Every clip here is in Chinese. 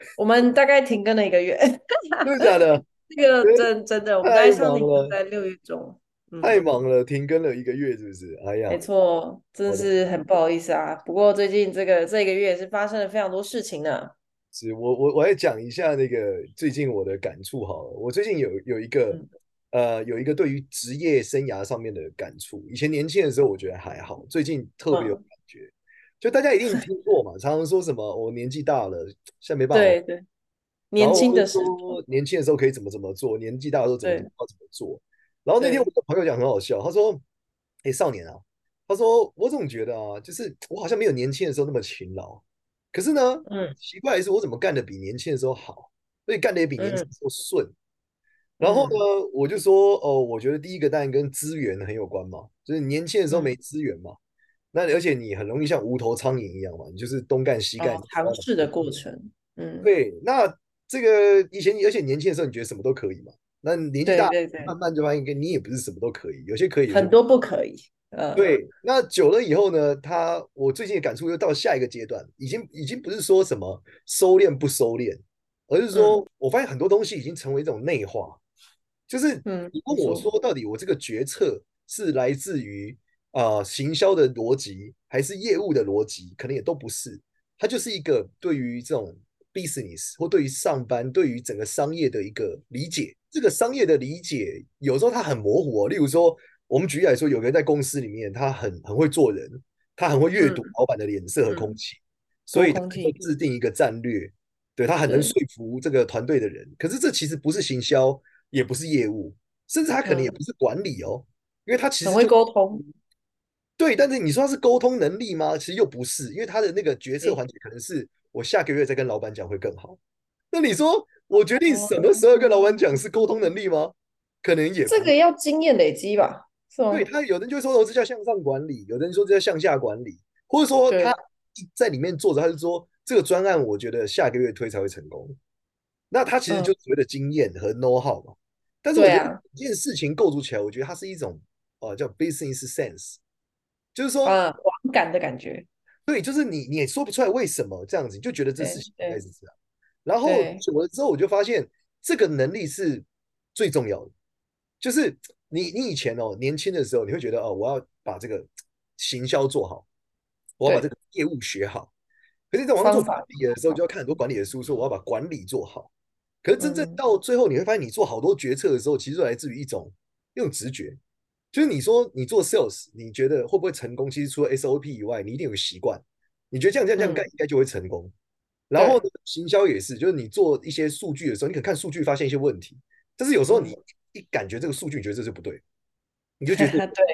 我们大概停更了一个月，真的假的？这个真真的，我们在上停在六月中，太忙了，停更了一个月，是不是？哎呀，没错，真是很不好意思啊。不过最近这个这个月是发生了非常多事情呢。是我我我来讲一下那个最近我的感触好了。我最近有有一个呃有一个对于职业生涯上面的感触。以前年轻的时候我觉得还好，最近特别有感觉。就大家一定听过嘛，常常说什么我年纪大了，现在没办法。对对，年轻的时候，年轻的时候可以怎么怎么做，年纪大的时候怎么怎么怎么做。然后那天我的朋友讲很好笑，他说：“哎，少年啊，他说我总觉得啊，就是我好像没有年轻的时候那么勤劳。可是呢，嗯，奇怪的是我怎么干的比年轻的时候好，所以干的也比年轻的时候顺。然后呢，我就说哦，我觉得第一个当然跟资源很有关嘛，就是年轻的时候没资源嘛。”那而且你很容易像无头苍蝇一样嘛，你就是东干西干，尝试的过程。嗯，对。那这个以前，而且年轻的时候，你觉得什么都可以嘛？那年纪大，慢慢就发现，跟你也不是什么都可以，有些可以，很多不可以。嗯，对。那久了以后呢，他我最近的感触又到下一个阶段，已经已经不是说什么收敛不收敛，而是说我发现很多东西已经成为一种内化，就是嗯，你问我说，到底我这个决策是来自于。啊、呃，行销的逻辑还是业务的逻辑，可能也都不是。它就是一个对于这种 business 或对于上班、对于整个商业的一个理解。这个商业的理解有时候它很模糊哦。例如说，我们举例来说，有个人在公司里面，他很很会做人，他很会阅读老板的脸色和空气，嗯、所以他会制定一个战略。嗯、对，他很能说服这个团队的人。可是这其实不是行销，也不是业务，甚至他可能也不是管理哦，嗯、因为他其实很会沟通。对，但是你说他是沟通能力吗？其实又不是，因为他的那个决策环节可能是我下个月再跟老板讲会更好。那你说我决定什么时候跟老板讲是沟通能力吗？可能也不这个要经验累积吧，是吗？对，他有人就会说哦，这叫向上管理，有人说这叫向下管理，或者说他在里面做着，他就说这个专案我觉得下个月推才会成功。那他其实就所谓的经验和 know how 嘛。嗯、但是我觉得一件事情构筑起来，我觉得它是一种呃叫 business sense。就是说，呃，网感的感觉，对，就是你，你也说不出来为什么这样子，你就觉得这事情应该是这样。然后久了之后，我就发现这个能力是最重要的。就是你，你以前哦，年轻的时候，你会觉得哦，我要把这个行销做好，我要把这个业务学好。可是，在网上做管理的时候，就要看很多管理的书，说我要把管理做好。可是，真正到最后，你会发现，你做好多决策的时候，其实来自于一种一种直觉。就是你说你做 sales，你觉得会不会成功？其实除了 SOP 以外，你一定有个习惯。你觉得这样这样这样干应该就会成功。然后呢行销也是，就是你做一些数据的时候，你可能看数据发现一些问题，但是有时候你一感觉这个数据，你觉得这是不对，你就觉得 对。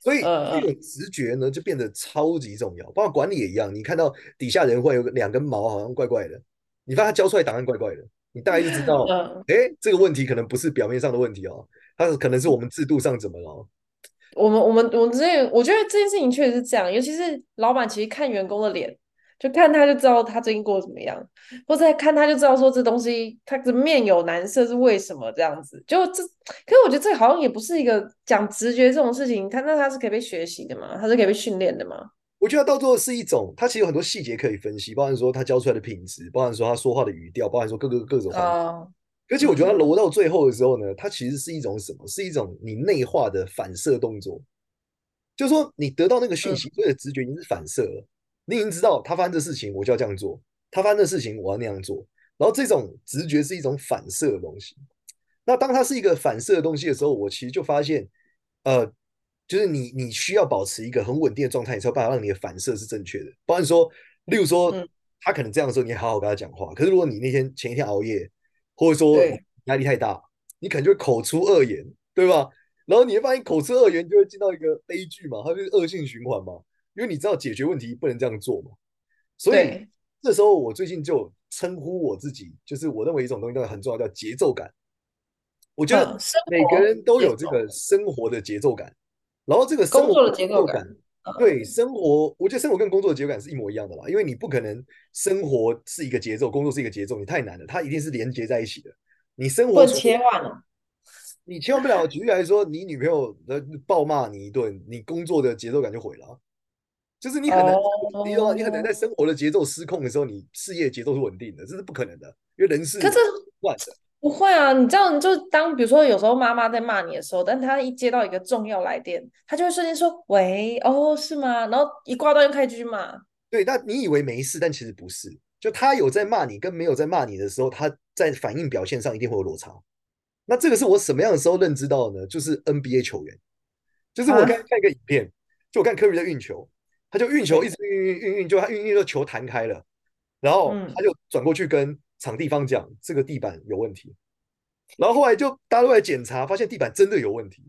所以这种直觉呢，就变得超级重要。包括管理也一样，你看到底下人会有两根毛，好像怪怪的，你发现他交出来答案怪怪的，你大概就知道，哎，这个问题可能不是表面上的问题哦。它可能是我们制度上怎么了？我们我们我们之前，我觉得这件事情确实是这样，尤其是老板其实看员工的脸，就看他就知道他最近过得怎么样，或者看他就知道说这东西他的面有难色是为什么这样子。就这，可是我觉得这好像也不是一个讲直觉这种事情，他那他是可以被学习的嘛？他是可以被训练的嘛？我觉得到最后是一种，他其实有很多细节可以分析，包含说他教出来的品质，包含说他说话的语调，包含说各个各种方面。而且我觉得它揉到最后的时候呢，它其实是一种什么？是一种你内化的反射动作。就是说，你得到那个讯息，所以直觉已经是反射了。你已经知道他发生的事情，我就要这样做；他发生的事情，我要那样做。然后这种直觉是一种反射的东西。那当它是一个反射的东西的时候，我其实就发现，呃，就是你你需要保持一个很稳定的状态，你才有办法让你的反射是正确的。不然说，例如说，他可能这样的时候，你好好跟他讲话。可是如果你那天前一天熬夜，或者说压力太大，你可能就会口出恶言，对吧？然后你会发现口出恶言就会进到一个悲剧嘛，它就是恶性循环嘛。因为你知道解决问题不能这样做嘛，所以这时候我最近就称呼我自己，就是我认为一种东西很重要，叫节奏感。我觉得每个人都有这个生活的节奏感，然后这个生活的节奏感，对生活，我觉得生活跟工作的节奏感是一模一样的啦，因为你不可能生活是一个节奏，工作是一个节奏，你太难了，它一定是连接在一起的。你生活切换了，你切换不了。举例来说，你女朋友的暴骂你一顿，你工作的节奏感就毁了。就是你很难，你说你很难在生活的节奏失控的时候，你事业节奏是稳定的，这是不可能的，因为人是乱的。不会啊，你知道，你就当比如说有时候妈妈在骂你的时候，但她一接到一个重要来电，她就会瞬间说：“喂，哦，是吗？”然后一挂断又开始继续骂。对，那你以为没事，但其实不是。就她有在骂你，跟没有在骂你的时候，她在反应表现上一定会有落差。那这个是我什么样的时候认知到的呢？就是 NBA 球员，就是我刚看一个影片，啊、就我看科比在运球，他就运球一直运运运运，就他运运就球弹开了，然后他就转过去跟。场地方讲这个地板有问题，然后后来就大家都来检查，发现地板真的有问题。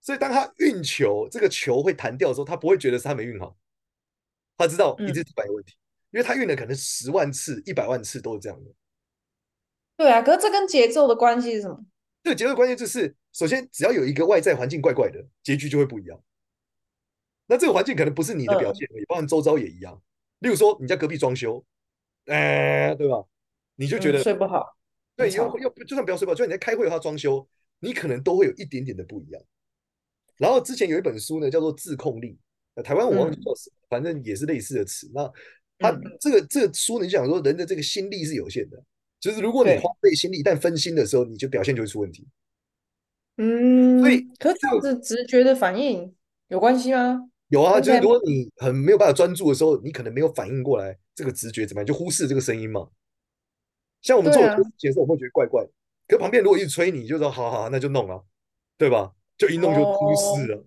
所以当他运球，这个球会弹掉的时候，他不会觉得是他没运好，他知道一直地板有问题，因为他运了可能十万次、一百万次都是这样的。对啊，可是这跟节奏的关系是什么？对，节奏的关系就是，首先只要有一个外在环境怪怪的，结局就会不一样。那这个环境可能不是你的表现，也包含周遭也一样。例如说，你家隔壁装修，哎，对吧？你就觉得、嗯、睡不好，对，又又就算不要睡不好，就算你在开会，的话装修，你可能都会有一点点的不一样。然后之前有一本书呢，叫做《自控力》，台湾我忘记叫什么，嗯、反正也是类似的词。那他这个、嗯、这个书呢，就讲说人的这个心力是有限的，就是如果你花费心力，但分心的时候，你就表现就会出问题。嗯，所以可是这样子直觉的反应有关系吗？有啊，就是如果你很没有办法专注的时候，你可能没有反应过来，这个直觉怎么样，就忽视这个声音嘛。像我们做节奏，我会觉得怪怪可旁边如果一直催你，就说好好，那就弄了，对吧？就一弄就出事了。哦、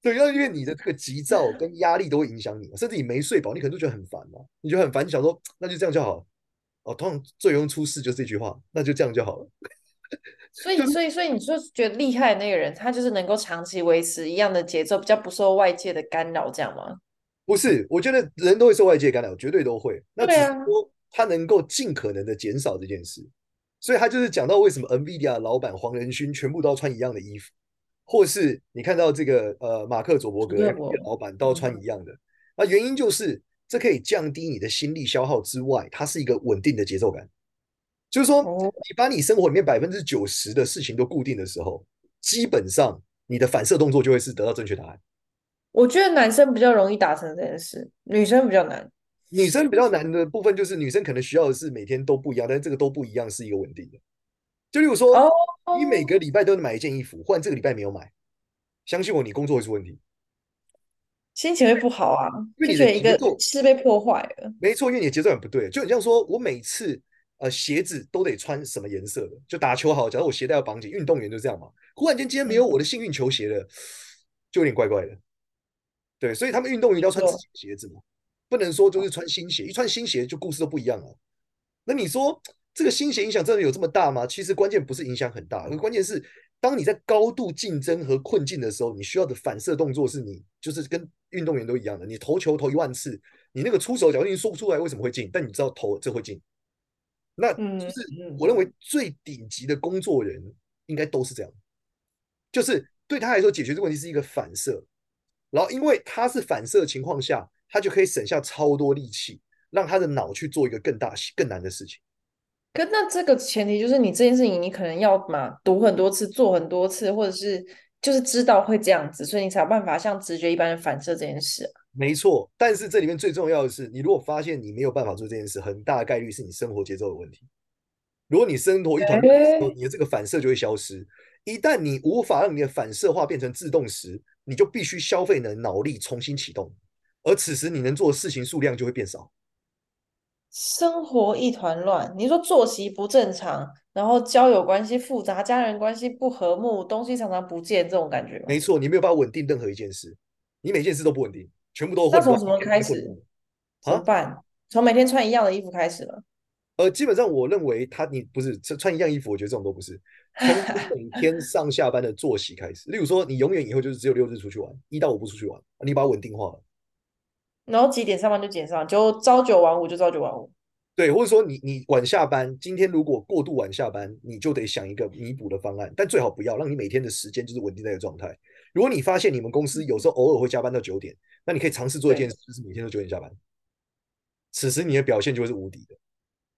对，因为你的这个急躁跟压力都会影响你，甚至你没睡饱，你可能就觉得很烦嘛。你觉得很烦，你想说那就这样就好了。哦，通常最容易出事就是这句话，那就这样就好了。所以，所以，所以你说觉得厉害的那个人，他就是能够长期维持一样的节奏，比较不受外界的干扰，这样吗？不是，我觉得人都会受外界干扰，绝对都会。那只是说。他能够尽可能的减少这件事，所以他就是讲到为什么 NVIDIA 老板黄仁勋全部都要穿一样的衣服，或是你看到这个呃马克佐伯格老板都要穿一样的，那原因就是这可以降低你的心力消耗之外，它是一个稳定的节奏感，就是说你把你生活里面百分之九十的事情都固定的时候，基本上你的反射动作就会是得到正确答案。我觉得男生比较容易达成这件事，女生比较难。女生比较难的部分就是，女生可能需要的是每天都不一样，但是这个都不一样是一个稳定的。就例如说，你每个礼拜都能买一件衣服，换这个礼拜没有买，相信我，你工作会出问题，心情会不好啊，因为你的节奏是被破坏了。没错，因为你的节奏很不对。就很像说我每次呃鞋子都得穿什么颜色的，就打球好，假如我鞋带要绑紧，运动员就这样嘛。忽然间今天没有我的幸运球鞋了，就有点怪怪的。对，所以他们运动员要穿自己的鞋子嘛。不能说就是穿新鞋，一穿新鞋就故事都不一样了。那你说这个新鞋影响真的有这么大吗？其实关键不是影响很大，关键是当你在高度竞争和困境的时候，你需要的反射动作是你就是跟运动员都一样的。你投球投一万次，你那个出手脚你说不出来为什么会进，但你知道投这会进。那就是我认为最顶级的工作人应该都是这样，就是对他来说解决这个问题是一个反射，然后因为他是反射的情况下。他就可以省下超多力气，让他的脑去做一个更大、更难的事情。可那这个前提就是你这件事情，你可能要嘛读很多次、做很多次，或者是就是知道会这样子，所以你才有办法像直觉一般的反射这件事啊。没错，但是这里面最重要的是，你如果发现你没有办法做这件事，很大概率是你生活节奏的问题。如果你生活一团乱的时候，你的这个反射就会消失。一旦你无法让你的反射化变成自动时，你就必须消费你的脑力重新启动。而此时你能做的事情数量就会变少，生活一团乱。你说作息不正常，然后交友关系复杂，家人关系不和睦，东西常常不见，这种感觉。没错，你没有办法稳定任何一件事，你每件事都不稳定，全部都。那从什么开始？怎么办？从每天穿一样的衣服开始了。呃，基本上我认为他你不是穿一样衣服，我觉得这种都不是。从每天上下班的作息开始，例如说，你永远以后就是只有六日出去玩，一到五不出去玩，你把它稳定化了。然后几点上班就几点上班，就朝九晚五就朝九晚五。对，或者说你你晚下班，今天如果过度晚下班，你就得想一个弥补的方案，但最好不要让你每天的时间就是稳定在一个状态。如果你发现你们公司有时候偶尔会加班到九点，那你可以尝试做一件事，就是每天都九点下班。此时你的表现就会是无敌的，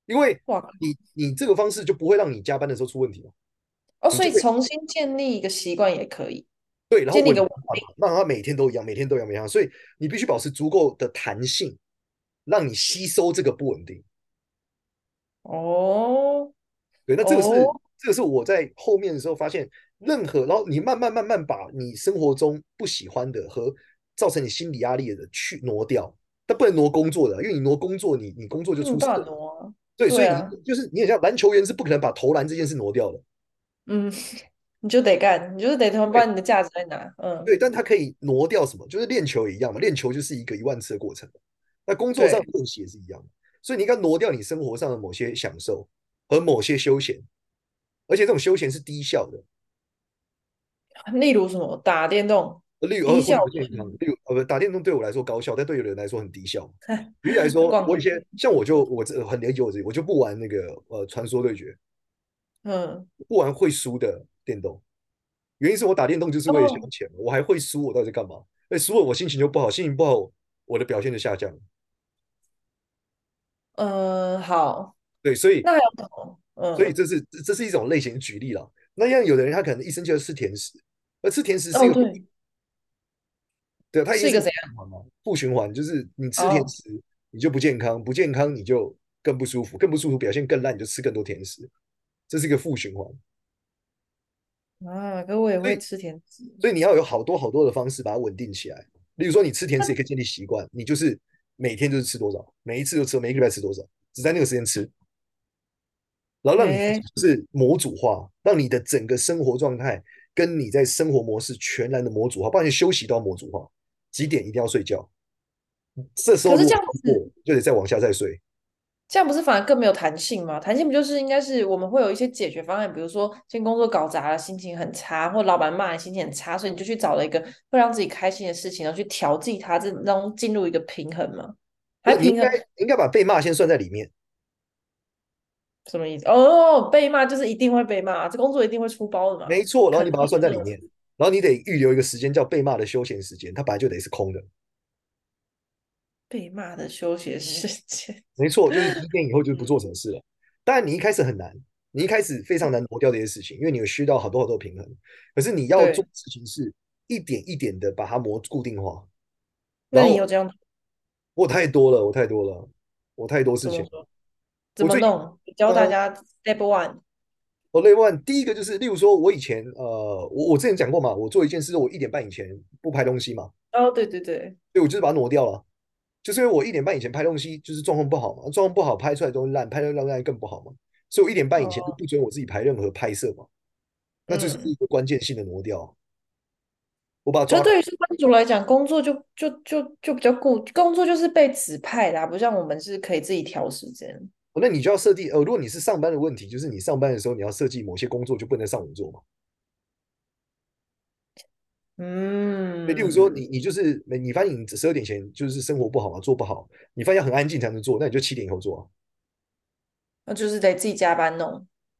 因为哇，你你这个方式就不会让你加班的时候出问题了。哦，所以重新建立一个习惯也可以。对，然后稳定，让他每天都一样，每天都一样，每天。所以你必须保持足够的弹性，让你吸收这个不稳定。哦，对，那这个是、哦、这个是我在后面的时候发现，任何然后你慢慢慢慢把你生活中不喜欢的和造成你心理压力的去挪掉，但不能挪工作的，因为你挪工作，你你工作就出事了。对，对啊、所以你就是你很像篮球员是不可能把投篮这件事挪掉的。嗯，你就得干，你就是得他妈把你的价值在哪？嗯，对，但他可以挪掉什么？就是练球也一样嘛，练球就是一个一万次的过程。那工作上练习也是一样。所以你应该挪掉你生活上的某些享受和某些休闲，而且这种休闲是低效的。例如什么？打电动。例如，低效。例如，呃，不，打电动对我来说高效，但对有人来说很低效。举例来说，我以前像我就我这很了解我自己，我就不玩那个呃传说对决。嗯。不玩会输的电动，原因是我打电动就是为了消遣，我还会输，我到底在干嘛？哎，输了我心情就不好，心情不好，我的表现就下降。嗯，好，对，所以那还有什嗯，所以这是这是一种类型举例了。那像有的人，他可能一生就要吃甜食，而吃甜食是一个，哦、对，对，他是一个怎样？负循环，就是你吃甜食，哦、你就不健康，不健康你就更不舒服，更不舒服表现更烂，你就吃更多甜食，这是一个负循环。啊，可我也会吃甜食，所以你要有好多好多的方式把它稳定起来。例如说，你吃甜食也可以建立习惯，你就是。每天就是吃多少，每一次就吃，每一个礼拜吃多少，只在那个时间吃，然后让你就是模组化，让你的整个生活状态跟你在生活模式全然的模组化，包括你休息都要模组化，几点一定要睡觉，这时候如果就得再往下再睡，这样不是反而更没有弹性吗？弹性不就是应该是我们会有一些解决方案，比如说今天工作搞砸了，心情很差，或老板骂你心情很差，所以你就去找了一个会让自己开心的事情，然后去调剂它，这让进入一个平衡吗？还平衡？应该应该把被骂先算在里面。什么意思？哦，被骂就是一定会被骂，这工作一定会出包的嘛？没错，然后你把它算在里面，然后你得预留一个时间叫被骂的休闲时间，它本来就得是空的。被骂的休闲时间，没错，就是一天以后就不做什么事了。当然，你一开始很难，你一开始非常难挪掉这些事情，因为你有需要好多好多平衡。可是你要做的事情是一点一点的把它磨固定化。那你有这样？我太多了，我太多了，我太多事情。怎么弄？教大家 step one。哦，step one，第一个就是，例如说，我以前呃，我我之前讲过嘛，我做一件事，我一点半以前不拍东西嘛。哦，对对对，对，我就是把它挪掉了。就是因为我一点半以前拍东西，就是状况不好嘛，状况不好，拍出来东西烂，拍的烂烂更不好嘛。所以我一点半以前就不准我自己拍任何拍摄嘛，哦、那这是一个关键性的挪掉。嗯、我把就对于上班族来讲，工作就就就就比较固，工作就是被指派的、啊，不像我们是可以自己调时间。哦，那你就要设定，呃，如果你是上班的问题，就是你上班的时候你要设计某些工作就不能上午做嘛。嗯，例如说你你就是你发现你十二点前就是生活不好嘛，做不好，你发现很安静才能做，那你就七点以后做啊。那就是得自己加班弄，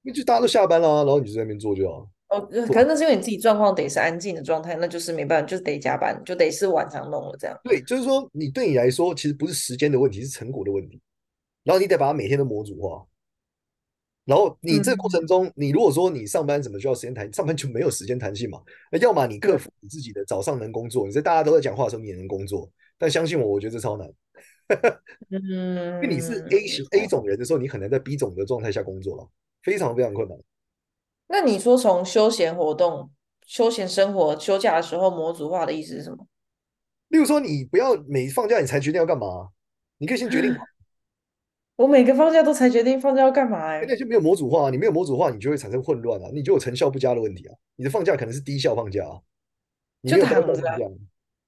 因为就大家都下班了，然后你就在那边做就好。哦，可能那是因为你自己状况得是安静的状态，那就是没办法，就是得加班，就得是晚上弄了这样。对，就是说你对你来说其实不是时间的问题，是成果的问题，然后你得把它每天都模组化。然后你这个过程中，嗯、你如果说你上班怎么需要时间弹，上班就没有时间弹性嘛？那要么你克服你自己的早上能工作，你在大家都在讲话的时候你也能工作，但相信我，我觉得这超难。嗯，因为你是 A 型 A 种人的时候，你很难在 B 种的状态下工作了，非常非常困难。那你说从休闲活动、休闲生活、休假的时候模组化的意思是什么？例如说，你不要每放假你才决定要干嘛，你可以先决定。我每个放假都才决定放假要干嘛哎、欸，那就没有模组化，你没有模组化，你就会产生混乱啊，你就有成效不佳的问题啊。你的放假可能是低效放假啊，你没有躺着，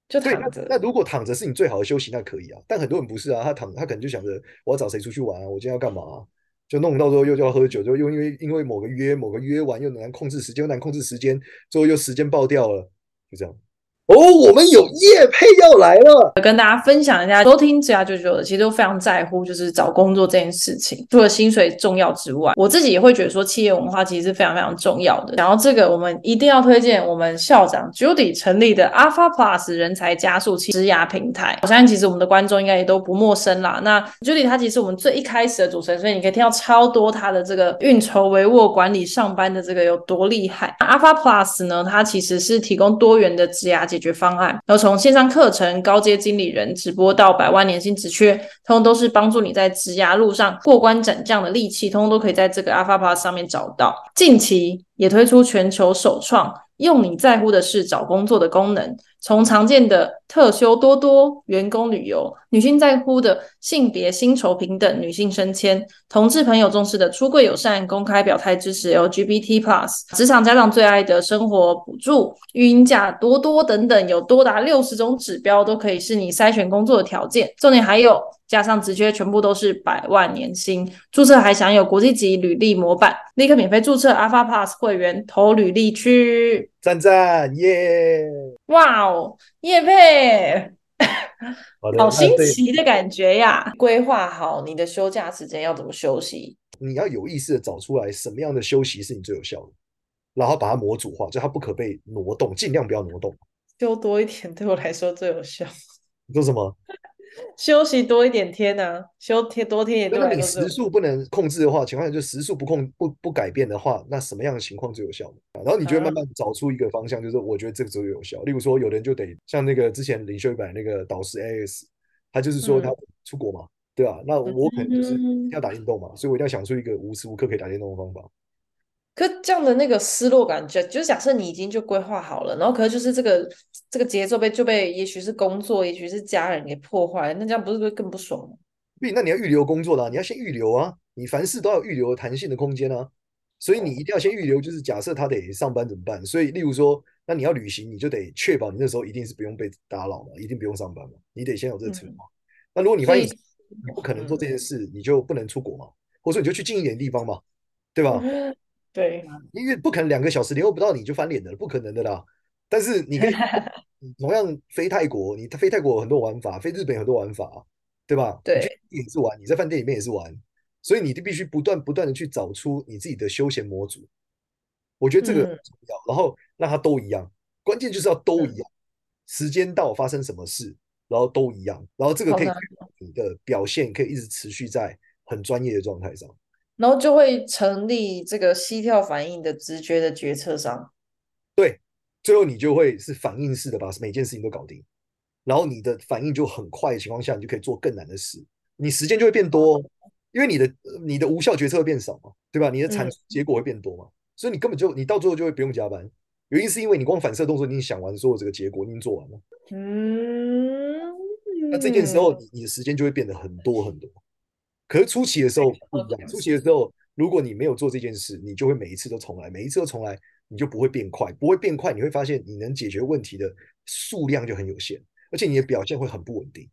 就躺着。那如果躺着是你最好的休息，那可以啊。但很多人不是啊，他躺，他可能就想着我要找谁出去玩啊，我今天要干嘛、啊，就弄到时候又就要喝酒，就又因为因为某个约某个约完又难控制时间，又难控制时间，最后又时间爆掉了，就这样。哦，我们有业配要来了，跟大家分享一下，收听职涯舅舅的，其实都非常在乎就是找工作这件事情。除了薪水重要之外，我自己也会觉得说企业文化其实是非常非常重要的。然后这个我们一定要推荐我们校长 Judy 成立的 Alpha Plus 人才加速器职涯平台。我相信其实我们的观众应该也都不陌生啦。那 Judy 他其实我们最一开始的主持人，所以你可以听到超多他的这个运筹帷幄、管理上班的这个有多厉害。Alpha Plus 呢，它其实是提供多元的职涯解决方案，然后从线上课程、高阶经理人直播到百万年薪职缺，通通都是帮助你在职涯路上过关斩将的利器，通通都可以在这个 Alpha Plus 上面找到。近期也推出全球首创。用你在乎的事找工作的功能，从常见的特休多多、员工旅游，女性在乎的性别薪酬平等、女性升迁，同志朋友重视的出柜友善、公开表态支持 LGBT plus，职场家长最爱的生活补助、育婴假多多等等，有多达六十种指标都可以是你筛选工作的条件。重点还有。加上职缺全部都是百万年薪，注册还享有国际级履历模板，立刻免费注册 Alpha Plus 会员，投履历去，赞赞耶！哇哦，业配，好新奇的感觉呀！规划好你的休假时间要怎么休息，你要有意识的找出来什么样的休息是你最有效的，然后把它模组化，就它不可被挪动，尽量不要挪动。休多一点对我来说最有效。你说什么？休息多一点天呐、啊？休天多天也对。如果你时速不能控制的话，情况下就时速不控不不改变的话，那什么样的情况最有效？然后你就会慢慢找出一个方向，就是我觉得这个最有效。例如说，有人就得像那个之前领袖一百那个导师 AS，他就是说他出国嘛，嗯、对吧？那我可能就是要打运动嘛，所以我一定要想出一个无时无刻可以打运动的方法。可这样的那个失落感，就就是假设你已经就规划好了，然后可是就是这个这个节奏被就被也许是工作，也许是家人给破坏，那这样不是会更不爽吗？对，那你要预留工作的，你要先预留啊，你凡事都要预留弹性的空间啊，所以你一定要先预留。就是假设他得上班怎么办？所以例如说，那你要旅行，你就得确保你那时候一定是不用被打扰嘛，一定不用上班嘛，你得先有这个策划。嗯、那如果你发现你不可能做这件事，你就不能出国嘛，或者说你就去近一点的地方嘛，对吧？嗯对，因为不可能两个小时联络不到你就翻脸的，不可能的啦。但是你可以 同样飞泰国，你飞泰国有很多玩法，飞日本有很多玩法，对吧？对，也是玩，你在饭店里面也是玩，所以你就必须不断不断的去找出你自己的休闲模组。我觉得这个很重要，嗯、然后让它都一样，关键就是要都一样。嗯、时间到发生什么事，然后都一样，然后这个可以你的表现可以一直持续在很专业的状态上。然后就会成立这个膝跳反应的直觉的决策上，对，最后你就会是反应式的把每件事情都搞定，然后你的反应就很快的情况下，你就可以做更难的事，你时间就会变多，因为你的你的无效决策会变少嘛，对吧？你的产出结果会变多嘛，嗯、所以你根本就你到最后就会不用加班，原因是因为你光反射动作你已经想完所有这个结果，你已经做完了，嗯，那这件时候你你的时间就会变得很多很多。可是初期的时候不一样，初期的时候，如果你没有做这件事，你就会每一次都重来，每一次都重来，你就不会变快，不会变快，你会发现你能解决问题的数量就很有限，而且你的表现会很不稳定。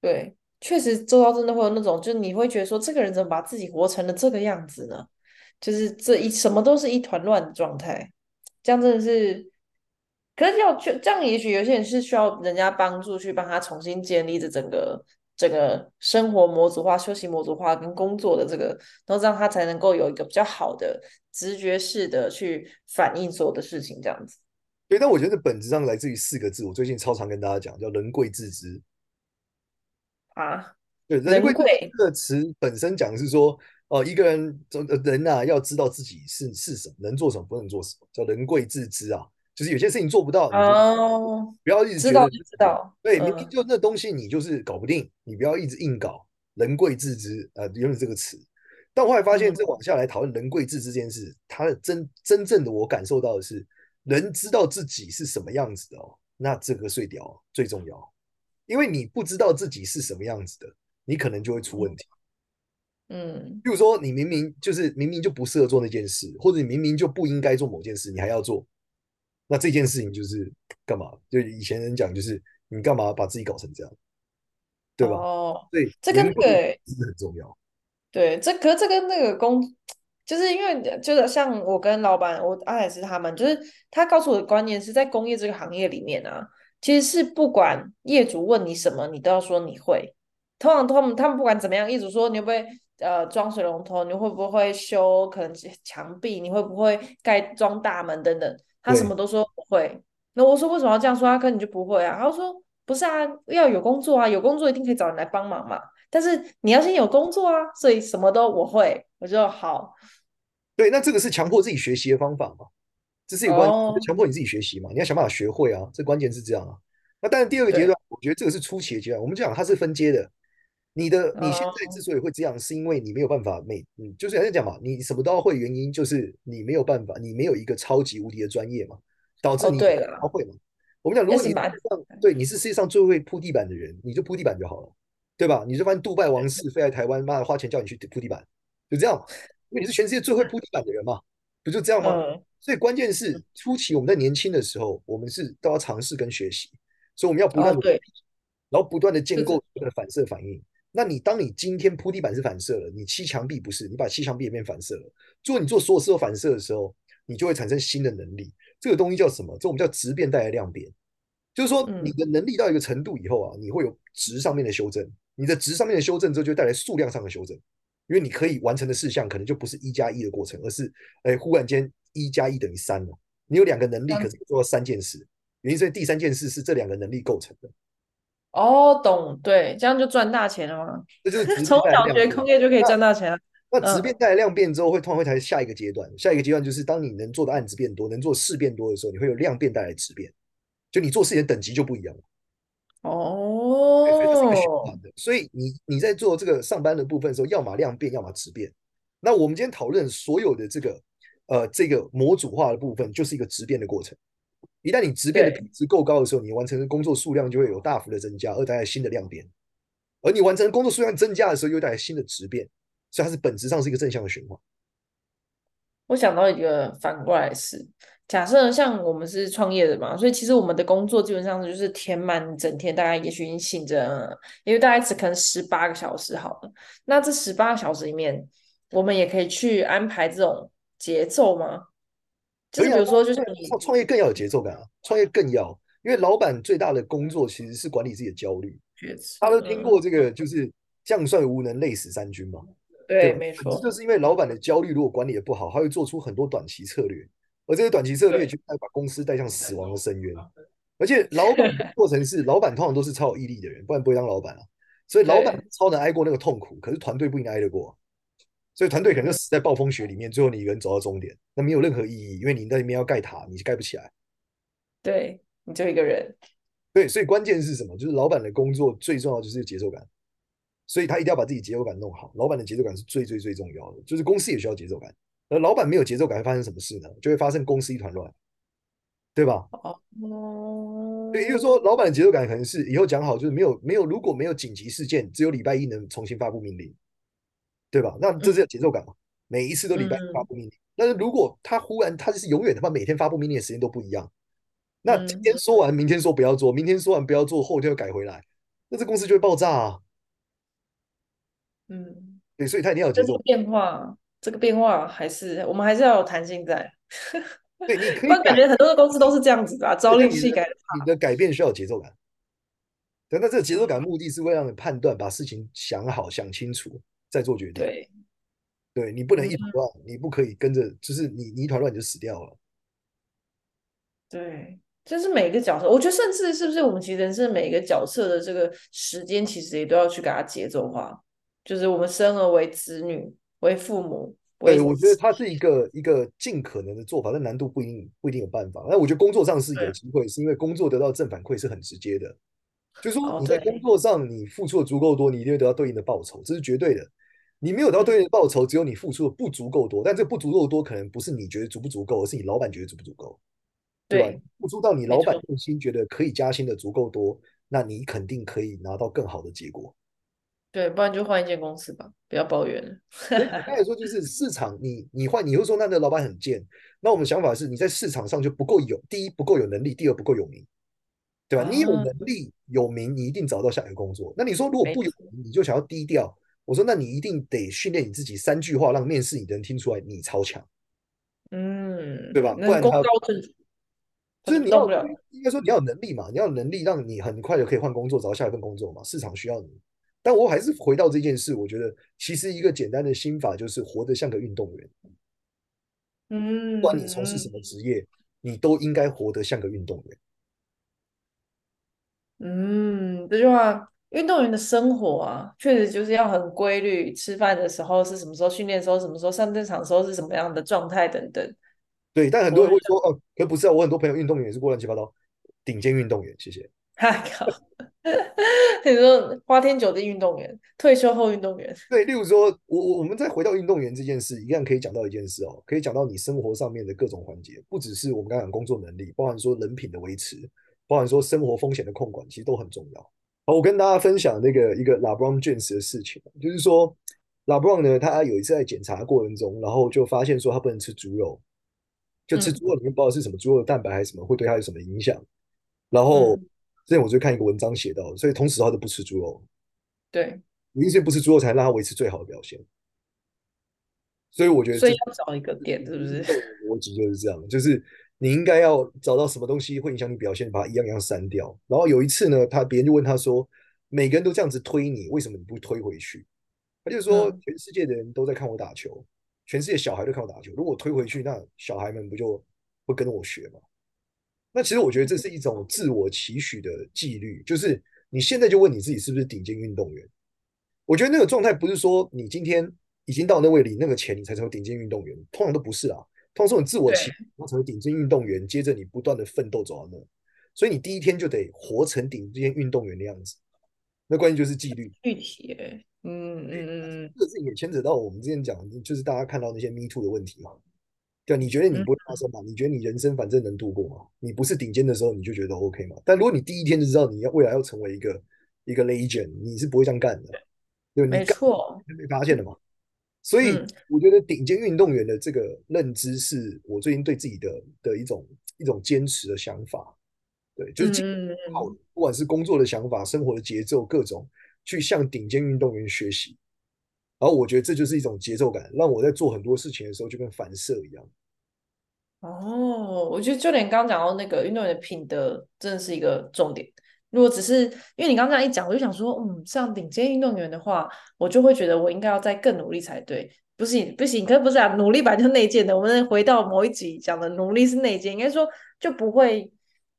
对，确实周遭真的会有那种，就是你会觉得说，这个人怎么把自己活成了这个样子呢？就是这一什么都是一团乱的状态，这样真的是，可是要去这样，也许有些人是需要人家帮助去帮他重新建立这整个。这个生活模组化、休息模组化跟工作的这个，然后这样他才能够有一个比较好的直觉式的去反映所有的事情，这样子。对，但我觉得本质上来自于四个字，我最近超常跟大家讲，叫“人贵自知”。啊，对，“人贵”这个词本身讲的是说，哦、呃，一个人人啊，要知道自己是是什么，能做什么，不能做什么，叫“人贵自知”啊。就是有些事情做不到，哦，不要一直觉得知道就知道，对，明明就那东西你就是搞不定，你不要一直硬搞。人贵自知，呃，用这个词。但我后来发现，这往下来讨论人贵自知这件事，它的真真正的我感受到的是，人知道自己是什么样子的哦，那这个最屌最重要，因为你不知道自己是什么样子的，你可能就会出问题。嗯，比如说你明明就是明明就不适合做那件事，或者你明明就不应该做某件事，你还要做。那这件事情就是干嘛？就以前人讲，就是你干嘛把自己搞成这样，对吧？哦，对，这跟对真的很重要。对，这可是这跟那个工就是因为就是像我跟老板，我阿海是他们，就是他告诉我的观念是在工业这个行业里面啊，其实是不管业主问你什么，你都要说你会。通常他们他们不管怎么样，业主说你会不会呃装水龙头，你会不会修可能墙壁，你会不会盖装大门等等，他什么都说不会。那我说为什么要这样说？他可能就不会啊。他说不是啊，要有工作啊，有工作一定可以找人来帮忙嘛。但是你要先有工作啊，所以什么都我会，我就好。对，那这个是强迫自己学习的方法嘛？这是有关，oh. 强迫你自己学习嘛？你要想办法学会啊，这关键是这样啊。那但是，第二个阶段，我觉得这个是初期的阶段。我们讲它是分阶的。你的你现在之所以会这样，是因为你没有办法每嗯，就是还是讲嘛，你什么都要会，原因就是你没有办法，你没有一个超级无敌的专业嘛，导致你不会嘛。Oh, 我们讲，如果你是对你是世界上最会铺地板的人，你就铺地板就好了。对吧？你就发现杜拜王室飞来台湾，妈的花钱叫你去铺地板，就这样。因为你是全世界最会铺地板的人嘛，不就这样吗？嗯、所以关键是初期我们在年轻的时候，我们是都要尝试跟学习，所以我们要不断的，哦、然后不断的建构的反射反应。那你当你今天铺地板是反射了，你漆墙壁不是，你把漆墙壁也变反射了。做你做所有事都反射的时候，你就会产生新的能力。这个东西叫什么？这我们叫质变带来量变，就是说你的能力到一个程度以后啊，你会有值上面的修正。你的值上面的修正之后，就带来数量上的修正，因为你可以完成的事项可能就不是一加一的过程，而是哎，忽然间一加一等于三了。你有两个能力，可是做到三件事，原因是第三件事是这两个能力构成的。哦，懂，对，这样就赚大钱了吗？这就是 从小学空业就可以赚大钱了。那质变带来量变之后，会突然会抬下一个阶段，下一个阶段就是当你能做的案子变多，能做事变多的时候，你会有量变带来质变，就你做事情的等级就不一样了。哦，所以它是一个循环的。所以你你在做这个上班的部分的时候，要么量变，要么质变。那我们今天讨论所有的这个呃这个模组化的部分，就是一个质变的过程。一旦你质变的品质够高的时候，你完成的工作数量就会有大幅的增加，而带来新的量变。而你完成工作数量增加的时候，又带来新的质变，所以它是本质上是一个正向的循环。我想到一个反过来是。假设像我们是创业的嘛，所以其实我们的工作基本上就是填满整天，大概也许已经醒着，因为大概只可能十八个小时好了。那这十八个小时里面，我们也可以去安排这种节奏吗？就是比如说，就是你创创业更要有节奏感啊，创业更要，因为老板最大的工作其实是管理自己的焦虑。他都听过这个，就是将帅无能，累死三军嘛。对，没错，就是因为老板的焦虑如果管理的不好，他会做出很多短期策略。而这些短期策略，就会把公司带向死亡的深渊。而且，老板过程是，老板通常都是超有毅力的人，不然不会当老板啊。所以，老板超能挨过那个痛苦，可是团队不应该挨得过。所以，团队可能就死在暴风雪里面，最后你一个人走到终点，那没有任何意义，因为你在里面要盖塔，你盖不起来。对，你就一个人。对，所以关键是什么？就是老板的工作最重要就是节奏感，所以他一定要把自己节奏感弄好。老板的节奏感是最最最重要的，就是公司也需要节奏感。而老板没有节奏感，会发生什么事呢？就会发生公司一团乱，对吧？哦，对，也就是说，老板的节奏感可能是以后讲好，就是没有没有，如果没有紧急事件，只有礼拜一能重新发布命令，对吧？那这是节奏感嘛？每一次都礼拜一发布命令。但是如果他忽然他就是永远他妈每天发布命令的时间都不一样，那今天说完，明天说不要做，明天说完不要做，后天又改回来，那这公司就会爆炸啊！嗯，对，所以他一定要有节奏变化。这个变化还是我们还是要有弹性在。对，你可以。我感觉很多的公司都是这样子的，朝令夕改。你的改变需要有节奏感。对，那这个节奏感目的是为了让你判断，把事情想好、想清楚再做决定。对，对你不能一团乱，你不可以跟着，就是你你一团乱你就死掉了。对，就是每个角色，我觉得甚至是不是我们其实人生每一个角色的这个时间，其实也都要去给它节奏化。就是我们生而为子女。为父母，对，我觉得它是一个一个尽可能的做法，但难度不一定不一定有办法。那我觉得工作上是有机会，是因为工作得到正反馈是很直接的。就是说你在工作上你付出的足够多，你一定会得到对应的报酬，这是绝对的。你没有得到对应的报酬，只有你付出的不足够多。但这不足够多，可能不是你觉得足不足够，而是你老板觉得足不足够，对吧？付出到你老板用心觉得可以加薪的足够多，那你肯定可以拿到更好的结果。对，不然就换一间公司吧，不要抱怨了。他也说，就是市场你，你你换，你会说那那老板很贱。那我们想法是，你在市场上就不够有，第一不够有能力，第二不够有名，对吧？啊、你有能力有名，你一定找到下一个工作。那你说如果不有名，你就想要低调，我说那你一定得训练你自己三句话，让面试你的人听出来你超强。嗯，对吧？不然他就是你要了应该说你要有能力嘛，你要有能力让你很快就可以换工作，找到下一份工作嘛。市场需要你。但我还是回到这件事，我觉得其实一个简单的心法就是活得像个运动员。嗯，不管你从事什么职业，你都应该活得像个运动员。嗯，这句话，运动员的生活啊，确实就是要很规律。吃饭的时候是什么时候？训练的时候什么时候？上战场的时候是什么样的状态等等。对，但很多人会说，哦，可不是啊，我很多朋友运动员也是过乱七八糟，顶尖运动员，谢谢。嗨靠！你说花天酒地运动员，退休后运动员。对，例如说，我我我们再回到运动员这件事，一样可以讲到一件事哦，可以讲到你生活上面的各种环节，不只是我们刚刚讲工作能力，包含说人品的维持，包含说生活风险的控管，其实都很重要。好，我跟大家分享那个一个 LeBron James 的事情，就是说 LeBron 呢，他有一次在检查过程中，然后就发现说他不能吃猪肉，就吃猪肉里面不知道是什么猪肉的蛋白还是什么，会对他有什么影响，然后。嗯之前我就看一个文章写到，所以同时他都不吃猪肉。对，因为不吃猪肉才能让他维持最好的表现。所以我觉得，所以要找一个点，是不是？逻辑就是这样，就是你应该要找到什么东西会影响你表现，把它一样一样删掉。然后有一次呢，他别人就问他说：“每个人都这样子推你，为什么你不推回去？”他就说：“全世界的人都在看我打球，嗯、全世界小孩都看我打球。如果我推回去，那小孩们不就会跟我学吗？”那其实我觉得这是一种自我期许的纪律，就是你现在就问你自己是不是顶尖运动员。我觉得那个状态不是说你今天已经到那位领那个钱你才成为顶尖运动员，通常都不是啊。通常是你自我期然后成为顶尖运动员，接着你不断的奋斗走到那，所以你第一天就得活成顶尖运动员的样子。那关键就是纪律。具体，嗯嗯嗯，这个事情也牵扯到我们之前讲，就是大家看到那些 Me Too 的问题嘛。对，你觉得你不会发生吗？嗯、你觉得你人生反正能度过嘛？你不是顶尖的时候，你就觉得 OK 吗？但如果你第一天就知道你要未来要成为一个一个 legend，你是不会这样干的。对，没错，你被发现了嘛？所以我觉得顶尖运动员的这个认知是我最近对自己的的一种一种坚持的想法。对，就是好，不管是工作的想法、生活的节奏，各种去向顶尖运动员学习。然后我觉得这就是一种节奏感，让我在做很多事情的时候就跟反射一样。哦，我觉得就连刚刚讲到那个运动员的品德，真的是一个重点。如果只是因为你刚刚这样一讲，我就想说，嗯，像顶尖运动员的话，我就会觉得我应该要再更努力才对。不行，不行，可是不是啊，努力本来就内建的。我们回到某一集讲的，努力是内建，应该说就不会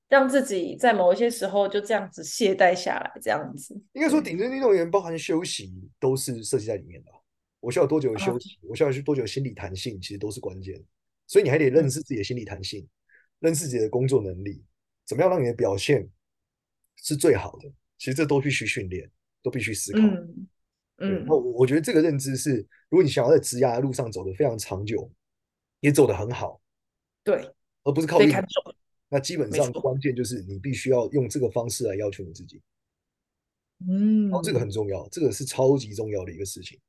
让自己在某一些时候就这样子懈怠下来，这样子。应该说，顶尖运动员包含休息都是设计在里面的。我需要多久的休息？啊、我需要去多久的心理弹性？其实都是关键。所以你还得认识自己的心理弹性，嗯、认识自己的工作能力，怎么样让你的表现是最好的？其实这都必须训练，都必须思考。嗯，嗯，然后我觉得这个认知是，如果你想要在职涯的路上走得非常长久，也走得很好，对，而不是靠运气。那基本上关键就是你必须要用这个方式来要求你自己。嗯，这个很重要，这个是超级重要的一个事情。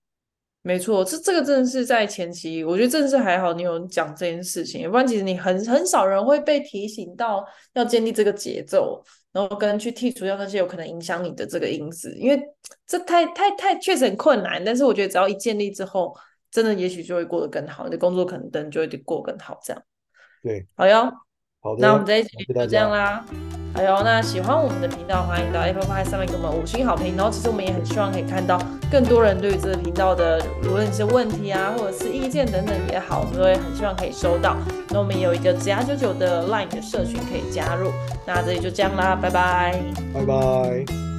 没错，这这个真的是在前期，我觉得真的是还好，你有讲这件事情，不然其实你很很少人会被提醒到要建立这个节奏，然后跟去剔除掉那些有可能影响你的这个因子，因为这太太太确实很困难。但是我觉得只要一建立之后，真的也许就会过得更好，你的工作可能等就会过更好，这样。对，好哟，好的，那我们这一集就这样啦。哎呦，那喜欢我们的频道，欢迎到 Apple Pay 上面给我们五星好评。然后，其实我们也很希望可以看到更多人对于这个频道的，无论是问题啊，或者是意见等等也好，我们都会很希望可以收到。那我们有一个职涯九九的 Line 的社群可以加入。那这里就这样啦，拜拜，拜拜。